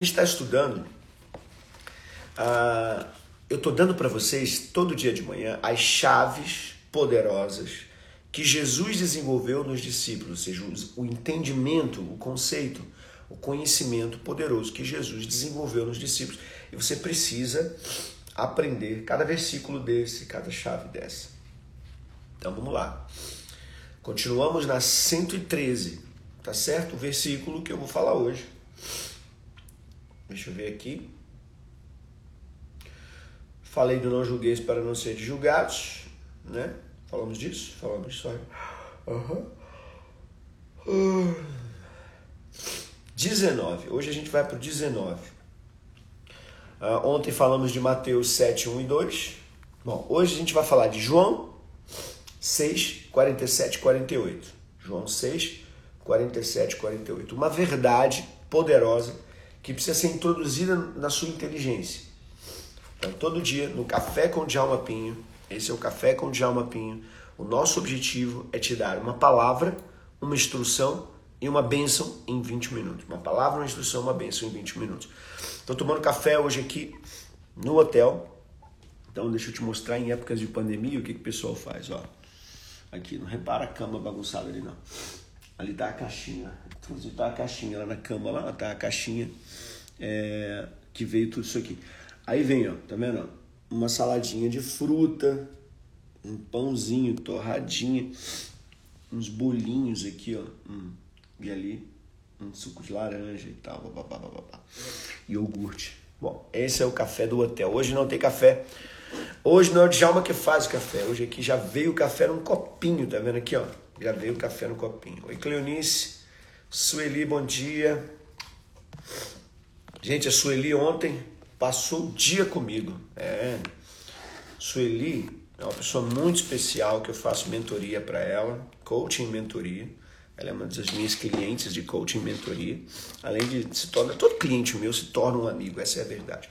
está estudando, uh, eu estou dando para vocês todo dia de manhã as chaves poderosas que Jesus desenvolveu nos discípulos, ou seja, o entendimento, o conceito, o conhecimento poderoso que Jesus desenvolveu nos discípulos. E você precisa aprender cada versículo desse, cada chave dessa. Então vamos lá. Continuamos na 113, tá certo? O versículo que eu vou falar hoje. Deixa eu ver aqui. Falei do não julgueis para não ser julgados, né? Falamos disso? Falamos disso. Uhum. Uh. 19. Hoje a gente vai para o 19. Uh, ontem falamos de Mateus 7, 1 e 2. Bom, hoje a gente vai falar de João 6, 47 e 48. João 6, 47 e 48. Uma verdade poderosa que precisa ser introduzida na sua inteligência. Então, todo dia, no Café com Djalma Pinho, esse é o Café com Djalma Pinho, o nosso objetivo é te dar uma palavra, uma instrução e uma bênção em 20 minutos. Uma palavra, uma instrução, uma bênção em 20 minutos. Estou tomando café hoje aqui no hotel. Então, deixa eu te mostrar em épocas de pandemia o que, que o pessoal faz. Ó. Aqui, não repara a cama bagunçada ali, não. Ali tá a caixinha. Inclusive tá a caixinha lá na cama, lá tá a caixinha é, que veio tudo isso aqui. Aí vem, ó, tá vendo? Uma saladinha de fruta, um pãozinho, torradinha, uns bolinhos aqui, ó. Hum, e ali, um suco de laranja e tal, babá, babá. Iogurte. Bom, esse é o café do hotel. Hoje não tem café. Hoje não é o Djalma que faz o café. Hoje aqui já veio o café num copinho, tá vendo aqui, ó? Já veio o café no copinho. Oi, Cleonice. Sueli, bom dia. Gente, a Sueli ontem passou o dia comigo. É. Sueli é uma pessoa muito especial que eu faço mentoria para ela, coaching mentoria. Ela é uma das minhas clientes de coaching mentoria. Além de se tornar, todo cliente meu se torna um amigo, essa é a verdade.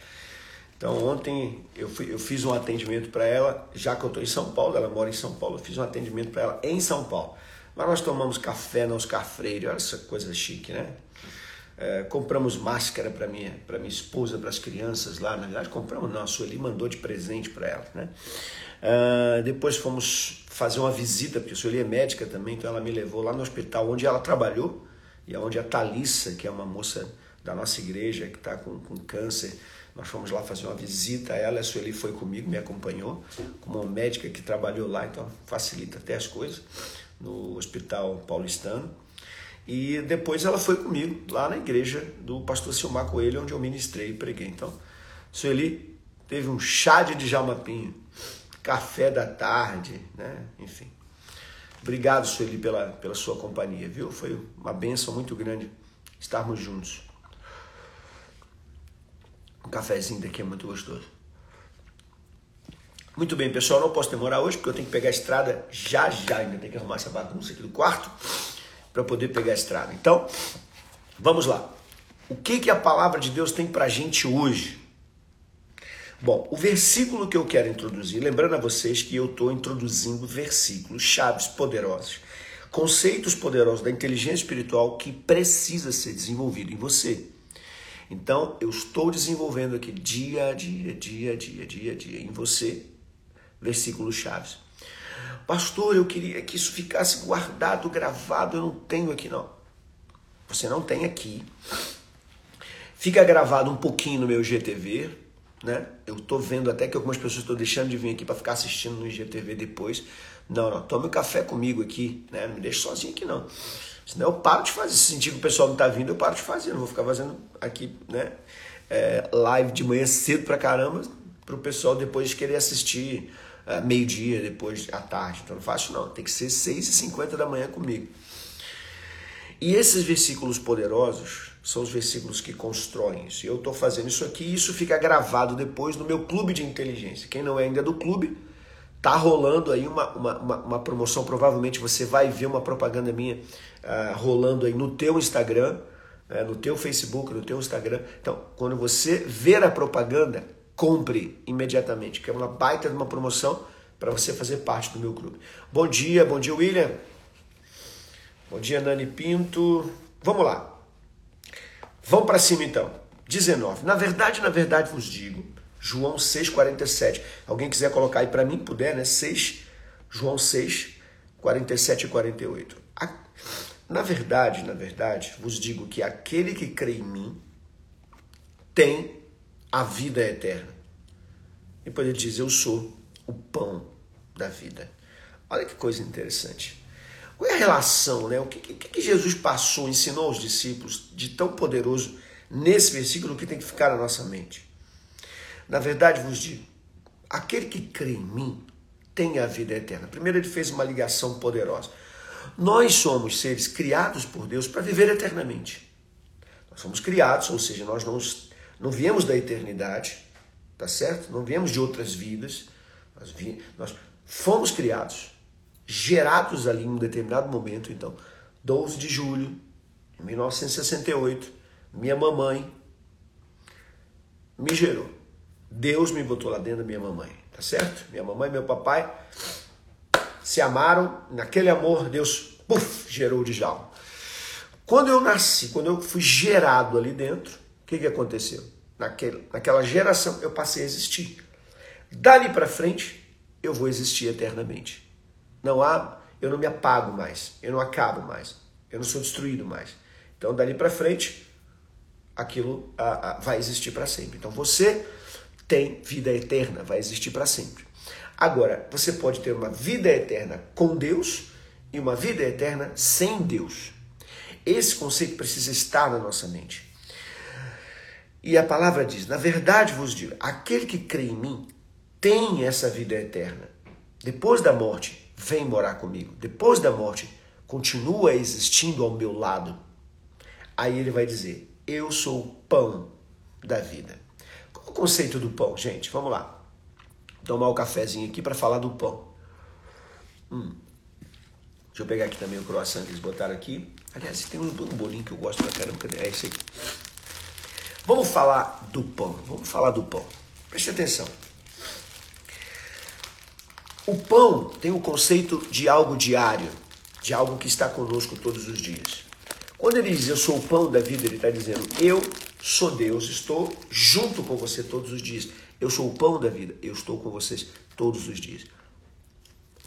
Então ontem eu, fui, eu fiz um atendimento para ela, já que eu estou em São Paulo, ela mora em São Paulo, eu fiz um atendimento para ela em São Paulo. Mas nós tomamos café na Oscar Freire, olha essa coisa chique, né? É, compramos máscara para minha, para minha esposa, para as crianças lá. Na verdade, compramos não, a Sueli mandou de presente para ela, né? Uh, depois fomos fazer uma visita, porque a Sueli é médica também, então ela me levou lá no hospital onde ela trabalhou e onde a Thalissa, que é uma moça da nossa igreja que está com, com câncer, nós fomos lá fazer uma visita a ela, a Sueli foi comigo, me acompanhou, como uma médica que trabalhou lá, então facilita até as coisas, no Hospital Paulistano. E depois ela foi comigo lá na igreja do pastor Silmar Coelho, onde eu ministrei e preguei. Então, Sueli teve um chá de Djalma Pinho, café da tarde, né? enfim. Obrigado, Sueli, pela, pela sua companhia, viu? Foi uma benção muito grande estarmos juntos. Um cafezinho daqui é muito gostoso. Muito bem, pessoal, não posso demorar hoje porque eu tenho que pegar a estrada já já. Ainda tenho que arrumar essa bagunça aqui do quarto para poder pegar a estrada. Então, vamos lá. O que, que a palavra de Deus tem para a gente hoje? Bom, o versículo que eu quero introduzir, lembrando a vocês que eu estou introduzindo versículos, chaves poderosos, conceitos poderosos da inteligência espiritual que precisa ser desenvolvido em você. Então, eu estou desenvolvendo aqui dia a dia, dia a dia, dia a dia em você, versículos chaves. Pastor, eu queria que isso ficasse guardado, gravado, eu não tenho aqui não. Você não tem aqui. Fica gravado um pouquinho no meu GTV, né? Eu tô vendo até que algumas pessoas estão deixando de vir aqui para ficar assistindo no IGTV depois. Não, não, tome um café comigo aqui, né? Não me deixe sozinho aqui não. Senão eu paro de fazer. Se sentir que o pessoal não tá vindo, eu paro de fazer. Não vou ficar fazendo aqui, né? É, live de manhã cedo pra caramba, pro pessoal depois querer assistir é, meio-dia, depois à tarde. Então não faço não. Tem que ser 6h50 da manhã comigo. E esses versículos poderosos são os versículos que constroem isso. Eu estou fazendo isso aqui e isso fica gravado depois no meu clube de inteligência. Quem não é ainda do clube, tá rolando aí uma, uma, uma, uma promoção. Provavelmente você vai ver uma propaganda minha uh, rolando aí no teu Instagram, uh, no teu Facebook, no teu Instagram. Então, quando você ver a propaganda, compre imediatamente, que é uma baita de uma promoção para você fazer parte do meu clube. Bom dia, bom dia, William. Bom dia, Nani Pinto. Vamos lá. Vamos para cima então. 19. Na verdade, na verdade vos digo, João 6:47. Alguém quiser colocar aí para mim, puder, né? 6 João 6 47 e 48. Na verdade, na verdade, vos digo que aquele que crê em mim tem a vida eterna. Depois ele diz: Eu sou o pão da vida. Olha que coisa interessante. Qual é a relação, né? O que, que, que Jesus passou, ensinou aos discípulos de tão poderoso nesse versículo que tem que ficar na nossa mente? Na verdade, vos digo: aquele que crê em mim tem a vida eterna. Primeiro, ele fez uma ligação poderosa. Nós somos seres criados por Deus para viver eternamente. Nós somos criados, ou seja, nós não, não viemos da eternidade, tá certo? Não viemos de outras vidas. Nós, vi, nós fomos criados gerados ali em um determinado momento. Então, 12 de julho de 1968, minha mamãe me gerou. Deus me botou lá dentro da minha mamãe, tá certo? Minha mamãe e meu papai se amaram, naquele amor Deus puff, gerou o Djalma. Quando eu nasci, quando eu fui gerado ali dentro, que, que aconteceu? Naquele, naquela geração eu passei a existir. Dali para frente, eu vou existir eternamente. Não há, eu não me apago mais, eu não acabo mais, eu não sou destruído mais. Então, dali para frente, aquilo a, a, vai existir para sempre. Então, você tem vida eterna, vai existir para sempre. Agora, você pode ter uma vida eterna com Deus e uma vida eterna sem Deus. Esse conceito precisa estar na nossa mente. E a palavra diz: Na verdade vos digo, aquele que crê em mim tem essa vida eterna. Depois da morte, vem morar comigo. Depois da morte, continua existindo ao meu lado. Aí ele vai dizer: Eu sou o pão da vida. Qual o conceito do pão, gente? Vamos lá. Tomar o um cafezinho aqui para falar do pão. Hum. Deixa eu pegar aqui também o croissant que eles botaram aqui. Aliás, tem um bolinho que eu gosto pra caramba. É esse aqui. Vamos falar do pão. Vamos falar do pão. Preste atenção. O pão tem o conceito de algo diário, de algo que está conosco todos os dias. Quando ele diz eu sou o pão da vida, ele está dizendo eu sou Deus, estou junto com você todos os dias. Eu sou o pão da vida, eu estou com vocês todos os dias.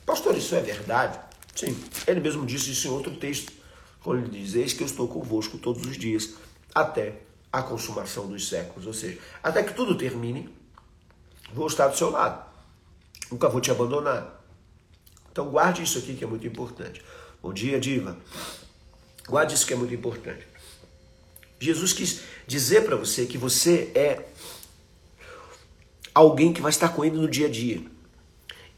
Pastor, isso é verdade? Sim, ele mesmo disse isso em outro texto, quando ele diz: Eis que eu estou convosco todos os dias, até a consumação dos séculos. Ou seja, até que tudo termine, vou estar do seu lado. Nunca vou te abandonar. Então guarde isso aqui que é muito importante. Bom dia, Diva. Guarde isso que é muito importante. Jesus quis dizer para você que você é alguém que vai estar com ele no dia a dia.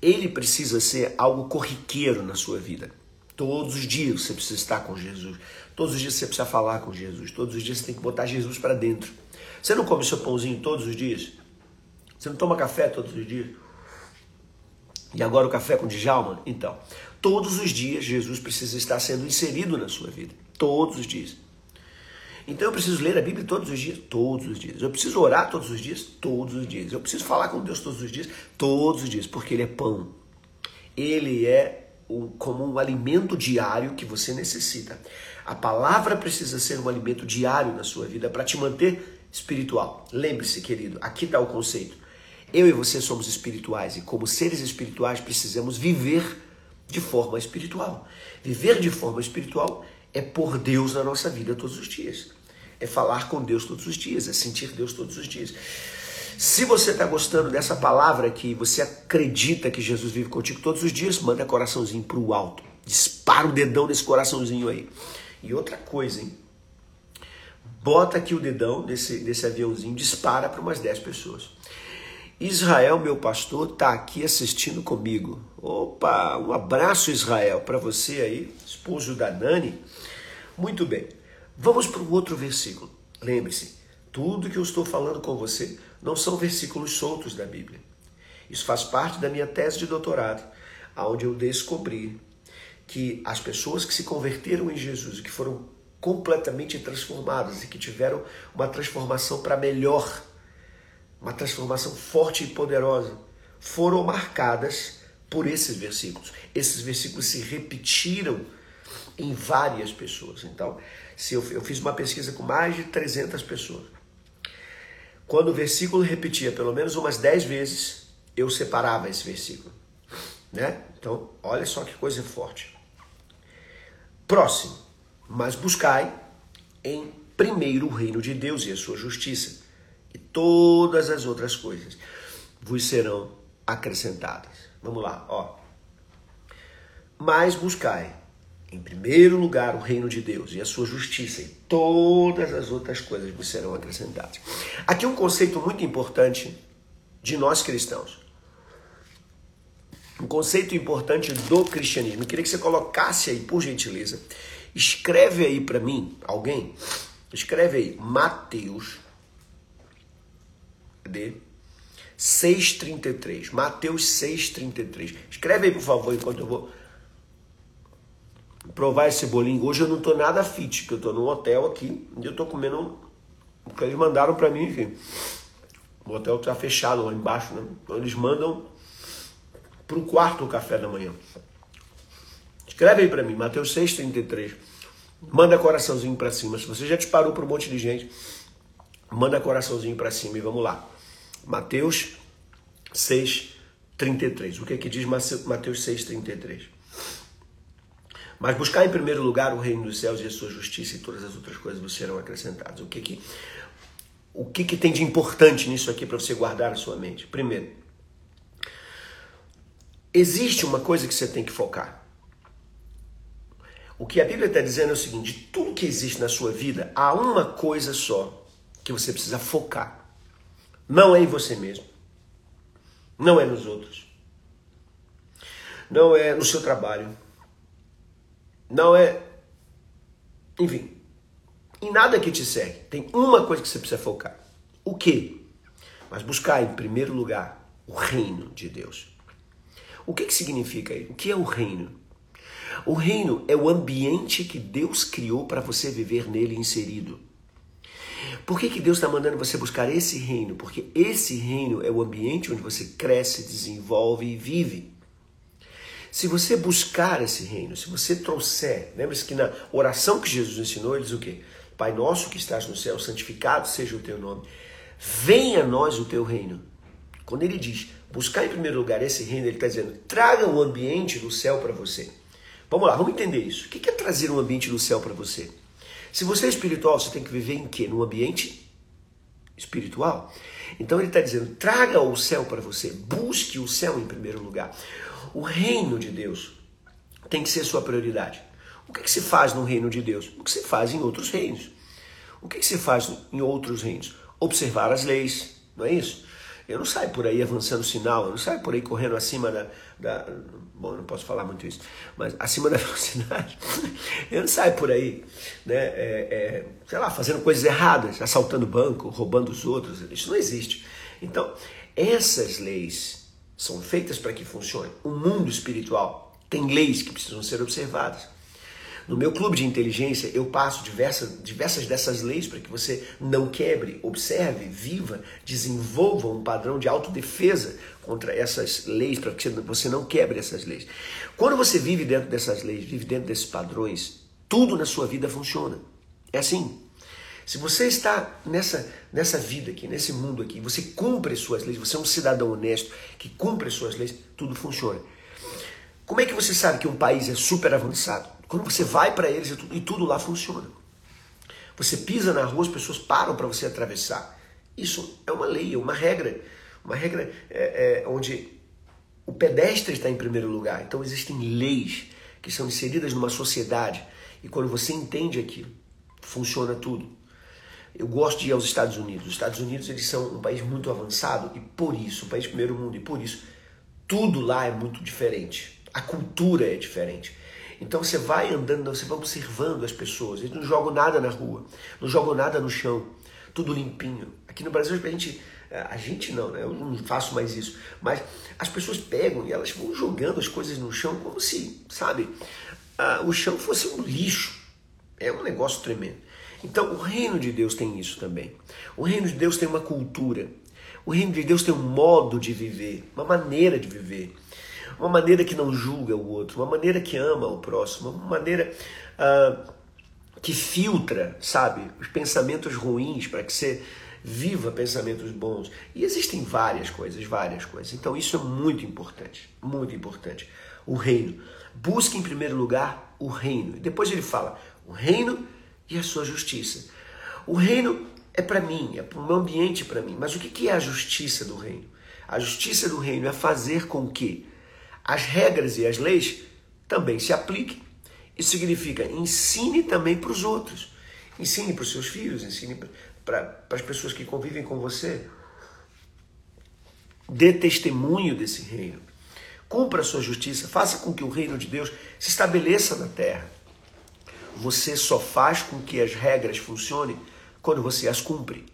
Ele precisa ser algo corriqueiro na sua vida. Todos os dias você precisa estar com Jesus. Todos os dias você precisa falar com Jesus. Todos os dias você tem que botar Jesus para dentro. Você não come seu pãozinho todos os dias? Você não toma café todos os dias? E agora o café com Djalma? Então, todos os dias Jesus precisa estar sendo inserido na sua vida. Todos os dias. Então eu preciso ler a Bíblia todos os dias? Todos os dias. Eu preciso orar todos os dias? Todos os dias. Eu preciso falar com Deus todos os dias? Todos os dias, porque Ele é pão. Ele é o, como um alimento diário que você necessita. A palavra precisa ser um alimento diário na sua vida para te manter espiritual. Lembre-se, querido, aqui está o conceito. Eu e você somos espirituais e, como seres espirituais, precisamos viver de forma espiritual. Viver de forma espiritual é pôr Deus na nossa vida todos os dias. É falar com Deus todos os dias, é sentir Deus todos os dias. Se você está gostando dessa palavra aqui, você acredita que Jesus vive contigo todos os dias, manda coraçãozinho para o alto. Dispara o dedão nesse coraçãozinho aí. E outra coisa, hein? Bota aqui o dedão nesse, nesse aviãozinho, dispara para umas 10 pessoas. Israel, meu pastor, está aqui assistindo comigo. Opa, um abraço, Israel, para você aí, esposo da Nani. Muito bem. Vamos para o outro versículo. Lembre-se, tudo que eu estou falando com você não são versículos soltos da Bíblia. Isso faz parte da minha tese de doutorado, onde eu descobri que as pessoas que se converteram em Jesus, que foram completamente transformadas e que tiveram uma transformação para melhor, uma transformação forte e poderosa, foram marcadas por esses versículos. Esses versículos se repetiram em várias pessoas. Então, se eu, eu fiz uma pesquisa com mais de 300 pessoas. Quando o versículo repetia pelo menos umas 10 vezes, eu separava esse versículo. Né? Então, olha só que coisa forte. Próximo. Mas buscai em primeiro o reino de Deus e a sua justiça, e todas as outras coisas vos serão acrescentadas. Vamos lá, ó. Mas buscai em primeiro lugar o reino de Deus e a sua justiça, e todas as outras coisas vos serão acrescentadas. Aqui um conceito muito importante de nós cristãos. Um conceito importante do cristianismo. Eu queria que você colocasse aí, por gentileza. Escreve aí para mim, alguém. Escreve aí, Mateus. Cadê? 6,33. Mateus 6,33. Escreve aí, por favor, enquanto eu vou provar esse bolinho. Hoje eu não tô nada fit, porque eu tô num hotel aqui, e eu tô comendo o que eles mandaram para mim, enfim. O hotel tá fechado lá embaixo, né? Então eles mandam pro quarto o café da manhã. Escreve aí para mim, Mateus 6,33. Manda coraçãozinho para cima. Se você já disparou para um monte de gente, manda coraçãozinho para cima e vamos lá. Mateus 6,33. O que é que diz Mateus 6,33? Mas buscar em primeiro lugar o reino dos céus e a sua justiça e todas as outras coisas serão acrescentadas. O que que, o que, que tem de importante nisso aqui para você guardar na sua mente? Primeiro, existe uma coisa que você tem que focar. O que a Bíblia está dizendo é o seguinte: de tudo que existe na sua vida, há uma coisa só que você precisa focar. Não é em você mesmo. Não é nos outros. Não é no seu trabalho não é. Enfim, em nada que te segue. Tem uma coisa que você precisa focar. O quê? Mas buscar em primeiro lugar o reino de Deus. O que, que significa isso? O que é o reino? O reino é o ambiente que Deus criou para você viver nele inserido. Por que, que Deus está mandando você buscar esse reino? Porque esse reino é o ambiente onde você cresce, desenvolve e vive. Se você buscar esse reino, se você trouxer, lembre-se que na oração que Jesus ensinou, ele diz o quê? Pai nosso que estás no céu, santificado seja o teu nome. Venha a nós o teu reino. Quando ele diz buscar em primeiro lugar esse reino, ele está dizendo traga o um ambiente do céu para você. Vamos lá, vamos entender isso. O que é trazer um ambiente do céu para você? Se você é espiritual, você tem que viver em quê? Num ambiente espiritual. Então ele está dizendo: traga o céu para você, busque o céu em primeiro lugar. O reino de Deus tem que ser sua prioridade. O que, que se faz no reino de Deus? O que se faz em outros reinos? O que, que se faz em outros reinos? Observar as leis, não é isso? Eu não saio por aí avançando sinal, eu não saio por aí correndo acima da, da. Bom, não posso falar muito isso, mas acima da velocidade. Eu não saio por aí, né? É, é, sei lá, fazendo coisas erradas, assaltando banco, roubando os outros. Isso não existe. Então, essas leis são feitas para que funcione. O mundo espiritual tem leis que precisam ser observadas. No meu clube de inteligência, eu passo diversas, diversas dessas leis para que você não quebre, observe, viva, desenvolva um padrão de autodefesa contra essas leis, para que você não quebre essas leis. Quando você vive dentro dessas leis, vive dentro desses padrões, tudo na sua vida funciona. É assim. Se você está nessa, nessa vida aqui, nesse mundo aqui, você cumpre suas leis, você é um cidadão honesto que cumpre suas leis, tudo funciona. Como é que você sabe que um país é super avançado? Quando você vai para eles e tudo, e tudo lá funciona. Você pisa na rua, as pessoas param para você atravessar. Isso é uma lei, é uma regra. Uma regra é, é, onde o pedestre está em primeiro lugar. Então existem leis que são inseridas numa sociedade. E quando você entende aquilo, funciona tudo. Eu gosto de ir aos Estados Unidos. Os Estados Unidos eles são um país muito avançado e por isso, um país primeiro mundo, e por isso tudo lá é muito diferente. A cultura é diferente. Então você vai andando, você vai observando as pessoas. Eles não jogam nada na rua, não jogam nada no chão, tudo limpinho. Aqui no Brasil a gente, a gente não, né? Eu não faço mais isso. Mas as pessoas pegam e elas vão jogando as coisas no chão como se, sabe, o chão fosse um lixo. É um negócio tremendo. Então o reino de Deus tem isso também. O reino de Deus tem uma cultura. O reino de Deus tem um modo de viver, uma maneira de viver uma maneira que não julga o outro, uma maneira que ama o próximo, uma maneira uh, que filtra, sabe, os pensamentos ruins para que você viva pensamentos bons. E existem várias coisas, várias coisas. Então isso é muito importante, muito importante. O reino. Busque em primeiro lugar o reino. Depois ele fala o reino e a sua justiça. O reino é para mim, é para o meu ambiente para mim. Mas o que é a justiça do reino? A justiça do reino é fazer com que as regras e as leis também se apliquem. Isso significa ensine também para os outros. Ensine para os seus filhos, ensine para as pessoas que convivem com você. Dê testemunho desse reino. Cumpra a sua justiça, faça com que o reino de Deus se estabeleça na terra. Você só faz com que as regras funcionem quando você as cumpre.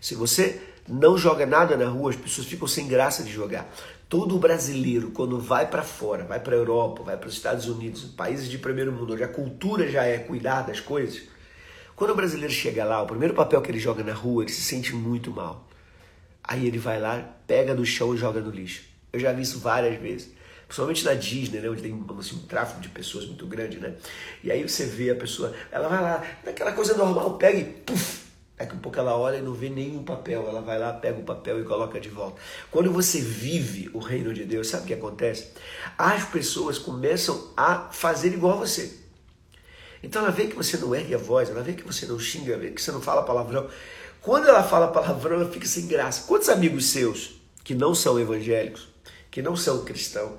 Se você não joga nada na rua, as pessoas ficam sem graça de jogar. Todo brasileiro, quando vai para fora, vai para a Europa, vai para os Estados Unidos, países de primeiro mundo, onde a cultura já é cuidar das coisas, quando o brasileiro chega lá, o primeiro papel que ele joga na rua, ele se sente muito mal. Aí ele vai lá, pega do chão e joga no lixo. Eu já vi isso várias vezes. Principalmente na Disney, né, onde tem assim, um tráfego de pessoas muito grande, né? E aí você vê a pessoa, ela vai lá, naquela coisa normal, pega e puf, Daqui a pouco ela olha e não vê nenhum papel, ela vai lá, pega o papel e coloca de volta. Quando você vive o reino de Deus, sabe o que acontece? As pessoas começam a fazer igual a você. Então ela vê que você não ergue a voz, ela vê que você não xinga, vê que você não fala palavrão. Quando ela fala palavrão, ela fica sem graça. Quantos amigos seus que não são evangélicos, que não são cristãos,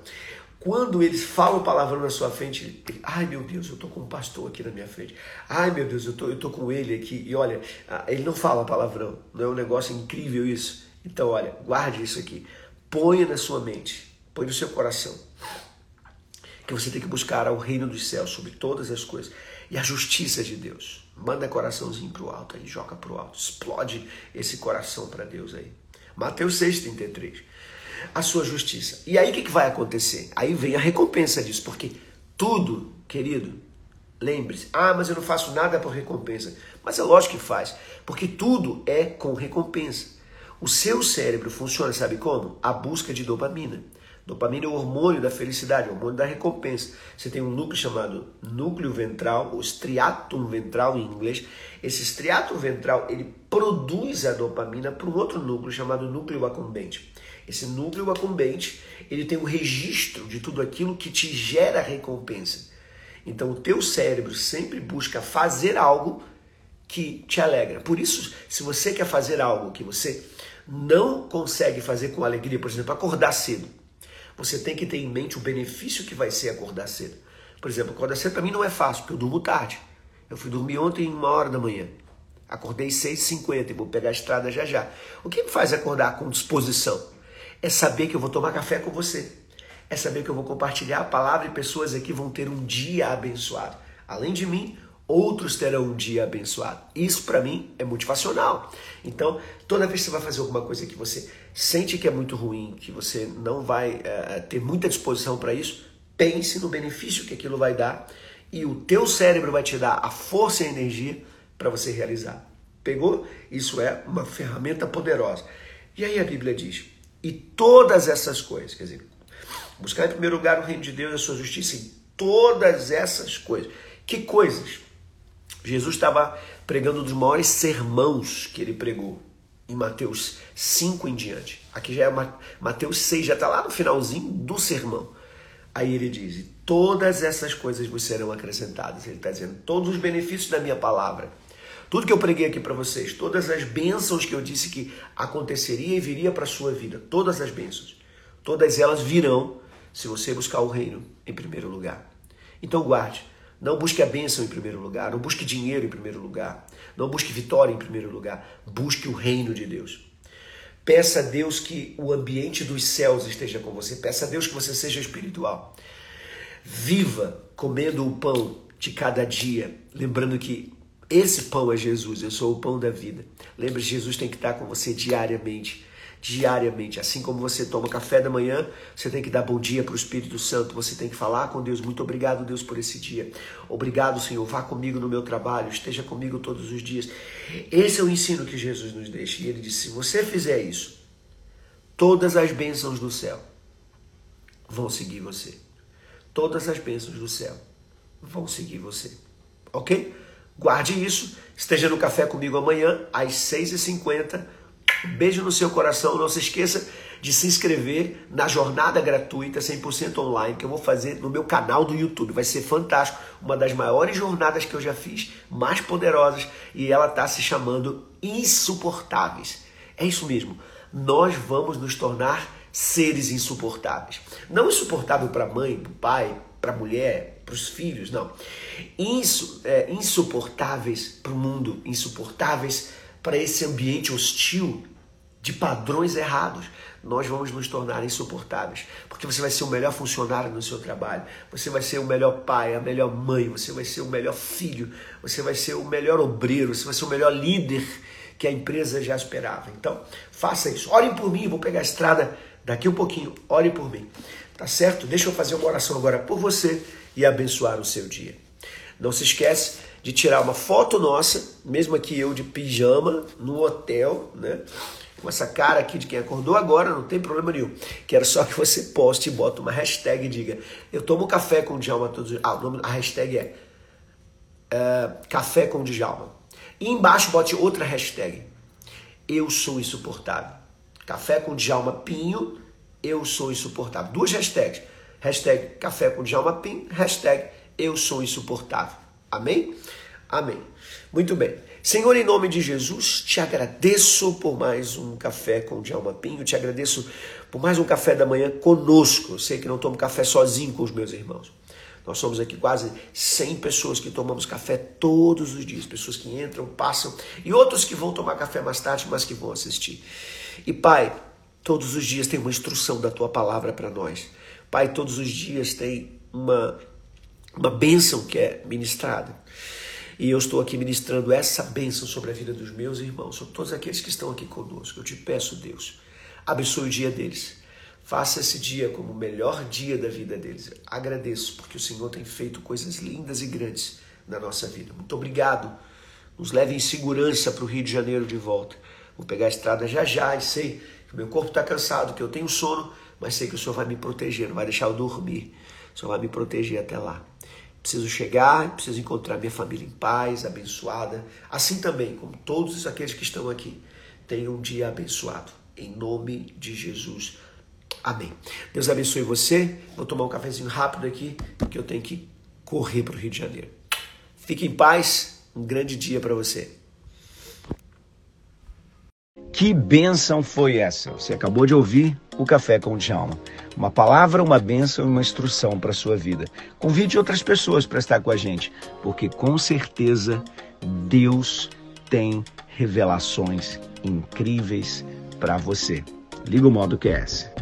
quando eles falam palavrão na sua frente, ele, ai meu Deus, eu tô com um pastor aqui na minha frente. Ai meu Deus, eu tô, eu tô com ele aqui. E olha, ele não fala palavrão. Não é um negócio incrível isso? Então, olha, guarde isso aqui. Ponha na sua mente, põe no seu coração. Que você tem que buscar o reino dos céus sobre todas as coisas. E a justiça de Deus. Manda coraçãozinho pro alto aí, joga pro alto. Explode esse coração para Deus aí. Mateus 6,33 a sua justiça. E aí o que, que vai acontecer? Aí vem a recompensa disso, porque tudo, querido, lembre-se, ah, mas eu não faço nada por recompensa. Mas é lógico que faz, porque tudo é com recompensa. O seu cérebro funciona, sabe como? A busca de dopamina. Dopamina é o hormônio da felicidade, o hormônio da recompensa. Você tem um núcleo chamado núcleo ventral, o striatum ventral em inglês. Esse striatum ventral, ele produz a dopamina para um outro núcleo chamado núcleo acumbente. Esse núcleo acumbente, ele tem um registro de tudo aquilo que te gera recompensa. Então o teu cérebro sempre busca fazer algo que te alegra. Por isso, se você quer fazer algo que você não consegue fazer com alegria, por exemplo, acordar cedo, você tem que ter em mente o benefício que vai ser acordar cedo. Por exemplo, acordar cedo para mim não é fácil, porque eu durmo tarde. Eu fui dormir ontem uma hora da manhã. Acordei 6h50 e vou pegar a estrada já já. O que me faz acordar com disposição? É saber que eu vou tomar café com você. É saber que eu vou compartilhar a palavra e pessoas aqui vão ter um dia abençoado. Além de mim, outros terão um dia abençoado. Isso para mim é motivacional. Então, toda vez que você vai fazer alguma coisa que você sente que é muito ruim, que você não vai é, ter muita disposição para isso, pense no benefício que aquilo vai dar e o teu cérebro vai te dar a força e a energia para você realizar. Pegou? Isso é uma ferramenta poderosa. E aí a Bíblia diz: e todas essas coisas, quer dizer, buscar em primeiro lugar o reino de Deus e a sua justiça em todas essas coisas. Que coisas? Jesus estava pregando um dos maiores sermãos que ele pregou em Mateus 5 em diante. Aqui já é Mateus 6, já está lá no finalzinho do sermão. Aí ele diz: Todas essas coisas vos serão acrescentadas. Ele está dizendo: Todos os benefícios da minha palavra tudo que eu preguei aqui para vocês, todas as bênçãos que eu disse que aconteceria e viria para a sua vida, todas as bênçãos, todas elas virão se você buscar o reino em primeiro lugar. Então guarde, não busque a bênção em primeiro lugar, não busque dinheiro em primeiro lugar, não busque vitória em primeiro lugar, busque o reino de Deus. Peça a Deus que o ambiente dos céus esteja com você, peça a Deus que você seja espiritual. Viva comendo o pão de cada dia, lembrando que esse pão é Jesus, eu sou o pão da vida. Lembre, Jesus tem que estar com você diariamente diariamente. Assim como você toma café da manhã, você tem que dar bom dia para o Espírito Santo, você tem que falar com Deus. Muito obrigado, Deus, por esse dia. Obrigado, Senhor. Vá comigo no meu trabalho, esteja comigo todos os dias. Esse é o ensino que Jesus nos deixa. E ele disse: se você fizer isso, todas as bênçãos do céu vão seguir você. Todas as bênçãos do céu vão seguir você. Ok? Guarde isso. Esteja no café comigo amanhã, às 6h50 Beijo no seu coração. Não se esqueça de se inscrever na jornada gratuita 100% online que eu vou fazer no meu canal do YouTube. Vai ser fantástico. Uma das maiores jornadas que eu já fiz, mais poderosas, e ela está se chamando Insuportáveis. É isso mesmo. Nós vamos nos tornar seres insuportáveis. Não insuportável para mãe, para pai, para mulher, para os filhos, não. Insu, é, insuportáveis para o mundo, insuportáveis para esse ambiente hostil de padrões errados, nós vamos nos tornar insuportáveis. Porque você vai ser o melhor funcionário no seu trabalho, você vai ser o melhor pai, a melhor mãe, você vai ser o melhor filho, você vai ser o melhor obreiro, você vai ser o melhor líder que a empresa já esperava. Então, faça isso. Ore por mim, vou pegar a estrada daqui um pouquinho. Ore por mim. Tá certo? Deixa eu fazer uma oração agora por você e abençoar o seu dia. Não se esquece de tirar uma foto nossa, mesmo aqui eu de pijama, no hotel, né? Com essa cara aqui de quem acordou agora, não tem problema nenhum. Quero só que você poste e bota uma hashtag e diga: Eu tomo café com o Djalma todos os dias. Ah, o nome, a hashtag é uh, Café com o Djalma. E embaixo bote outra hashtag: Eu sou insuportável. Café com o Djalma Pinho, eu sou insuportável. Duas hashtags. Hashtag Café com Djalma Pinho, hashtag Eu sou insuportável. Amém? Amém. Muito bem. Senhor, em nome de Jesus, te agradeço por mais um café com Djalma Pinho, te agradeço por mais um café da manhã conosco. Eu sei que não tomo café sozinho com os meus irmãos. Nós somos aqui quase 100 pessoas que tomamos café todos os dias, pessoas que entram, passam e outros que vão tomar café mais tarde, mas que vão assistir. E Pai, todos os dias tem uma instrução da tua palavra para nós. Pai, todos os dias tem uma uma bênção que é ministrada. E eu estou aqui ministrando essa bênção sobre a vida dos meus irmãos, sobre todos aqueles que estão aqui conosco. Eu te peço, Deus, abençoe o dia deles. Faça esse dia como o melhor dia da vida deles. Agradeço, porque o Senhor tem feito coisas lindas e grandes na nossa vida. Muito obrigado. Nos leve em segurança para o Rio de Janeiro de volta. Vou pegar a estrada já já e sei que meu corpo está cansado, que eu tenho sono, mas sei que o Senhor vai me proteger, não vai deixar eu dormir. O Senhor vai me proteger até lá. Preciso chegar, preciso encontrar minha família em paz, abençoada. Assim também, como todos aqueles que estão aqui, tenham um dia abençoado. Em nome de Jesus. Amém. Deus abençoe você. Vou tomar um cafezinho rápido aqui, porque eu tenho que correr para o Rio de Janeiro. Fique em paz. Um grande dia para você. Que bênção foi essa? Você acabou de ouvir o Café com o Djalma. Uma palavra, uma bênção e uma instrução para a sua vida. Convide outras pessoas para estar com a gente, porque com certeza Deus tem revelações incríveis para você. Liga o modo QS.